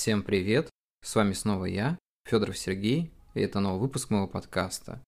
Всем привет! С вами снова я, Федоров Сергей, и это новый выпуск моего подкаста.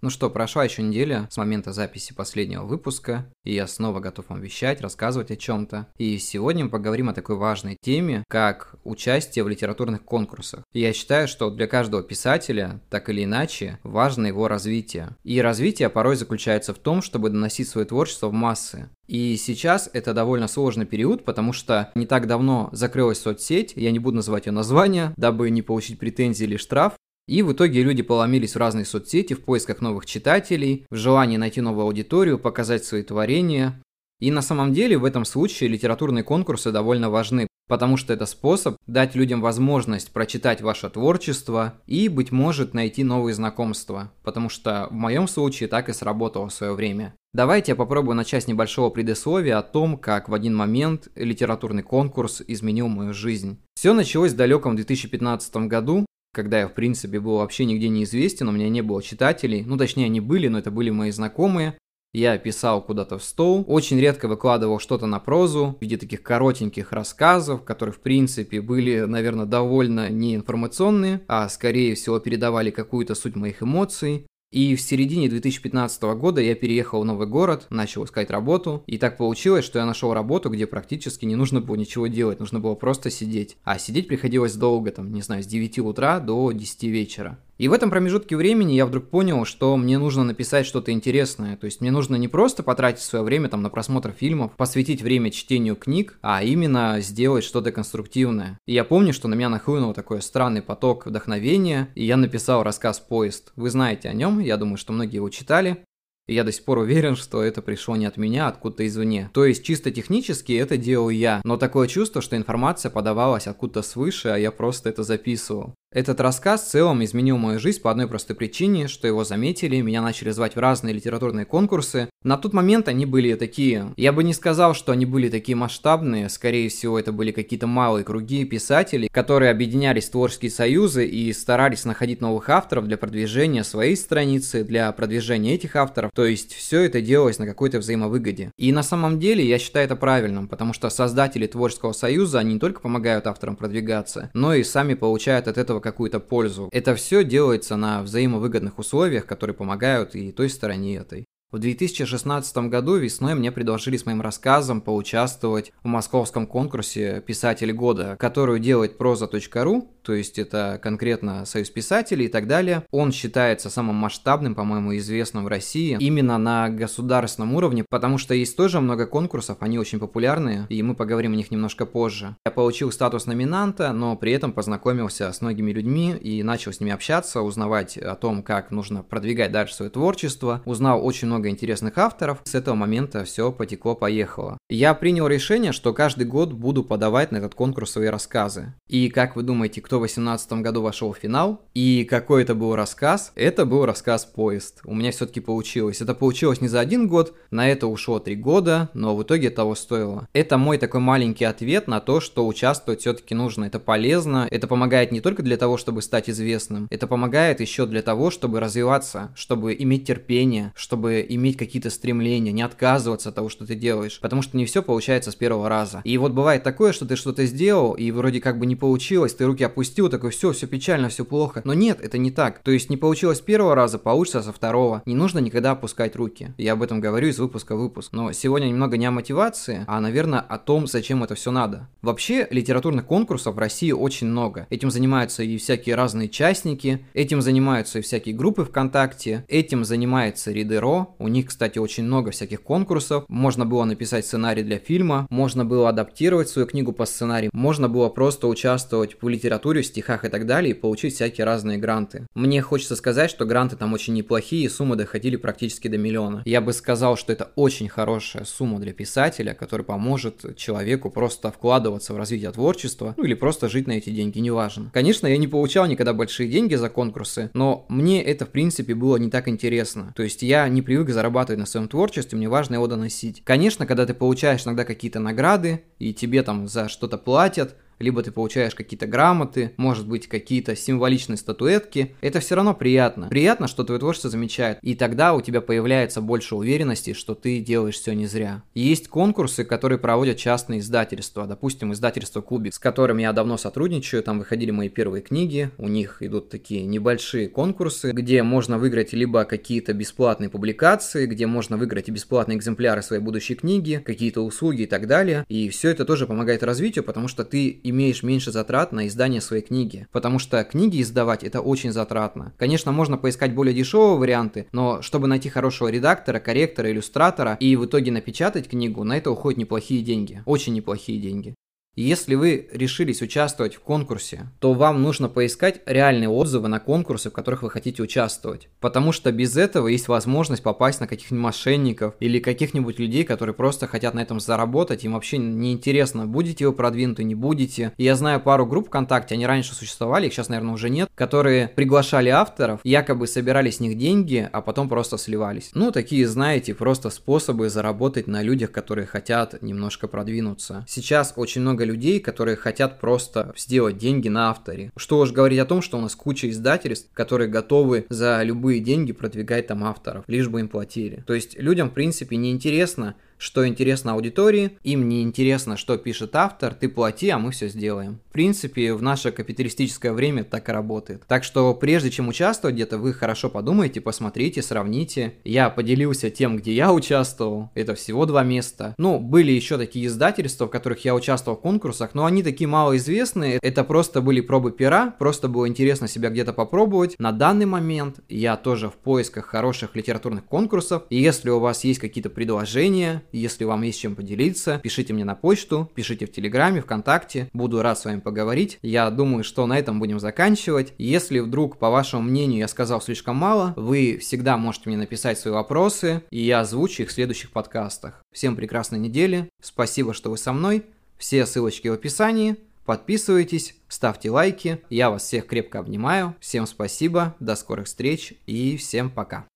Ну что, прошла еще неделя с момента записи последнего выпуска, и я снова готов вам вещать, рассказывать о чем-то. И сегодня мы поговорим о такой важной теме, как участие в литературных конкурсах. И я считаю, что для каждого писателя, так или иначе, важно его развитие. И развитие порой заключается в том, чтобы доносить свое творчество в массы. И сейчас это довольно сложный период, потому что не так давно закрылась соцсеть, я не буду называть ее название, дабы не получить претензии или штраф, и в итоге люди поломились в разные соцсети в поисках новых читателей, в желании найти новую аудиторию, показать свои творения. И на самом деле в этом случае литературные конкурсы довольно важны, потому что это способ дать людям возможность прочитать ваше творчество и, быть может, найти новые знакомства, потому что в моем случае так и сработало в свое время. Давайте я попробую начать с небольшого предисловия о том, как в один момент литературный конкурс изменил мою жизнь. Все началось в далеком 2015 году, когда я, в принципе, был вообще нигде не известен, у меня не было читателей, ну, точнее, они были, но это были мои знакомые, я писал куда-то в стол, очень редко выкладывал что-то на прозу в виде таких коротеньких рассказов, которые, в принципе, были, наверное, довольно неинформационные, а скорее всего передавали какую-то суть моих эмоций. И в середине 2015 года я переехал в новый город, начал искать работу, и так получилось, что я нашел работу, где практически не нужно было ничего делать, нужно было просто сидеть. А сидеть приходилось долго, там, не знаю, с 9 утра до 10 вечера. И в этом промежутке времени я вдруг понял, что мне нужно написать что-то интересное. То есть мне нужно не просто потратить свое время там на просмотр фильмов, посвятить время чтению книг, а именно сделать что-то конструктивное. И я помню, что на меня нахлынул такой странный поток вдохновения, и я написал рассказ «Поезд». Вы знаете о нем, я думаю, что многие его читали. И я до сих пор уверен, что это пришло не от меня, а откуда-то извне. То есть чисто технически это делал я, но такое чувство, что информация подавалась откуда-то свыше, а я просто это записывал. Этот рассказ в целом изменил мою жизнь по одной простой причине, что его заметили, меня начали звать в разные литературные конкурсы. На тот момент они были такие, я бы не сказал, что они были такие масштабные, скорее всего это были какие-то малые круги писателей, которые объединялись в творческие союзы и старались находить новых авторов для продвижения своей страницы, для продвижения этих авторов, то есть все это делалось на какой-то взаимовыгоде. И на самом деле я считаю это правильным, потому что создатели творческого союза, они не только помогают авторам продвигаться, но и сами получают от этого этого какую-то пользу. Это все делается на взаимовыгодных условиях, которые помогают и той стороне этой. В 2016 году весной мне предложили с моим рассказом поучаствовать в московском конкурсе «Писатель года», которую делает проза.ру, то есть это конкретно Союз писателей и так далее. Он считается самым масштабным, по-моему, известным в России именно на государственном уровне, потому что есть тоже много конкурсов, они очень популярные, и мы поговорим о них немножко позже. Я получил статус номинанта, но при этом познакомился с многими людьми и начал с ними общаться, узнавать о том, как нужно продвигать дальше свое творчество, узнал очень много интересных авторов. С этого момента все потекло-поехало. Я принял решение, что каждый год буду подавать на этот конкурс свои рассказы. И как вы думаете, кто в 2018 году вошел в финал? И какой это был рассказ? Это был рассказ «Поезд». У меня все-таки получилось. Это получилось не за один год, на это ушло три года, но в итоге того стоило. Это мой такой маленький ответ на то, что участвовать все-таки нужно. Это полезно, это помогает не только для того, чтобы стать известным, это помогает еще для того, чтобы развиваться, чтобы иметь терпение, чтобы иметь какие-то стремления, не отказываться от того, что ты делаешь, потому что не все получается с первого раза. И вот бывает такое, что ты что-то сделал, и вроде как бы не получилось, ты руки опустил, такой, все, все печально, все плохо. Но нет, это не так. То есть не получилось первого раза, получится со второго. Не нужно никогда опускать руки. Я об этом говорю из выпуска в выпуск. Но сегодня немного не о мотивации, а, наверное, о том, зачем это все надо. Вообще, литературных конкурсов в России очень много. Этим занимаются и всякие разные частники, этим занимаются и всякие группы ВКонтакте, этим занимается Ридеро, у них, кстати, очень много всяких конкурсов. Можно было написать сценарий для фильма, можно было адаптировать свою книгу по сценарию, можно было просто участвовать в литературе, в стихах и так далее и получить всякие разные гранты. Мне хочется сказать, что гранты там очень неплохие, и суммы доходили практически до миллиона. Я бы сказал, что это очень хорошая сумма для писателя, который поможет человеку просто вкладываться в развитие творчества, ну или просто жить на эти деньги, неважно. Конечно, я не получал никогда большие деньги за конкурсы, но мне это в принципе было не так интересно. То есть я не привык зарабатывать на своем творчестве, мне важно его доносить. Конечно, когда ты получаешь иногда какие-то награды, и тебе там за что-то платят, либо ты получаешь какие-то грамоты, может быть, какие-то символичные статуэтки, это все равно приятно. Приятно, что твое творчество замечает, и тогда у тебя появляется больше уверенности, что ты делаешь все не зря. Есть конкурсы, которые проводят частные издательства, допустим, издательство Кубик, с которым я давно сотрудничаю, там выходили мои первые книги, у них идут такие небольшие конкурсы, где можно выиграть либо какие-то бесплатные публикации, где можно выиграть и бесплатные экземпляры своей будущей книги, какие-то услуги и так далее, и все это тоже помогает развитию, потому что ты имеешь меньше затрат на издание своей книги, потому что книги издавать это очень затратно. Конечно, можно поискать более дешевые варианты, но чтобы найти хорошего редактора, корректора, иллюстратора и в итоге напечатать книгу, на это уходят неплохие деньги, очень неплохие деньги. Если вы решились участвовать в конкурсе, то вам нужно поискать реальные отзывы на конкурсы, в которых вы хотите участвовать. Потому что без этого есть возможность попасть на каких-нибудь мошенников или каких-нибудь людей, которые просто хотят на этом заработать. Им вообще не интересно, будете вы продвинуты, не будете. Я знаю пару групп ВКонтакте, они раньше существовали, их сейчас, наверное, уже нет, которые приглашали авторов, якобы собирали с них деньги, а потом просто сливались. Ну, такие, знаете, просто способы заработать на людях, которые хотят немножко продвинуться. Сейчас очень много людей, которые хотят просто сделать деньги на авторе. Что уж говорить о том, что у нас куча издательств, которые готовы за любые деньги продвигать там авторов, лишь бы им платили. То есть людям, в принципе, не интересно, что интересно аудитории, им не интересно, что пишет автор, ты плати, а мы все сделаем. В принципе, в наше капиталистическое время так и работает. Так что прежде чем участвовать где-то, вы хорошо подумайте, посмотрите, сравните. Я поделился тем, где я участвовал, это всего два места. Ну, были еще такие издательства, в которых я участвовал в конкурсах, но они такие малоизвестные, это просто были пробы пера, просто было интересно себя где-то попробовать. На данный момент я тоже в поисках хороших литературных конкурсов, и если у вас есть какие-то предложения, если вам есть чем поделиться, пишите мне на почту, пишите в Телеграме, ВКонтакте. Буду рад с вами поговорить. Я думаю, что на этом будем заканчивать. Если вдруг, по вашему мнению, я сказал слишком мало, вы всегда можете мне написать свои вопросы, и я озвучу их в следующих подкастах. Всем прекрасной недели. Спасибо, что вы со мной. Все ссылочки в описании. Подписывайтесь, ставьте лайки. Я вас всех крепко обнимаю. Всем спасибо, до скорых встреч и всем пока.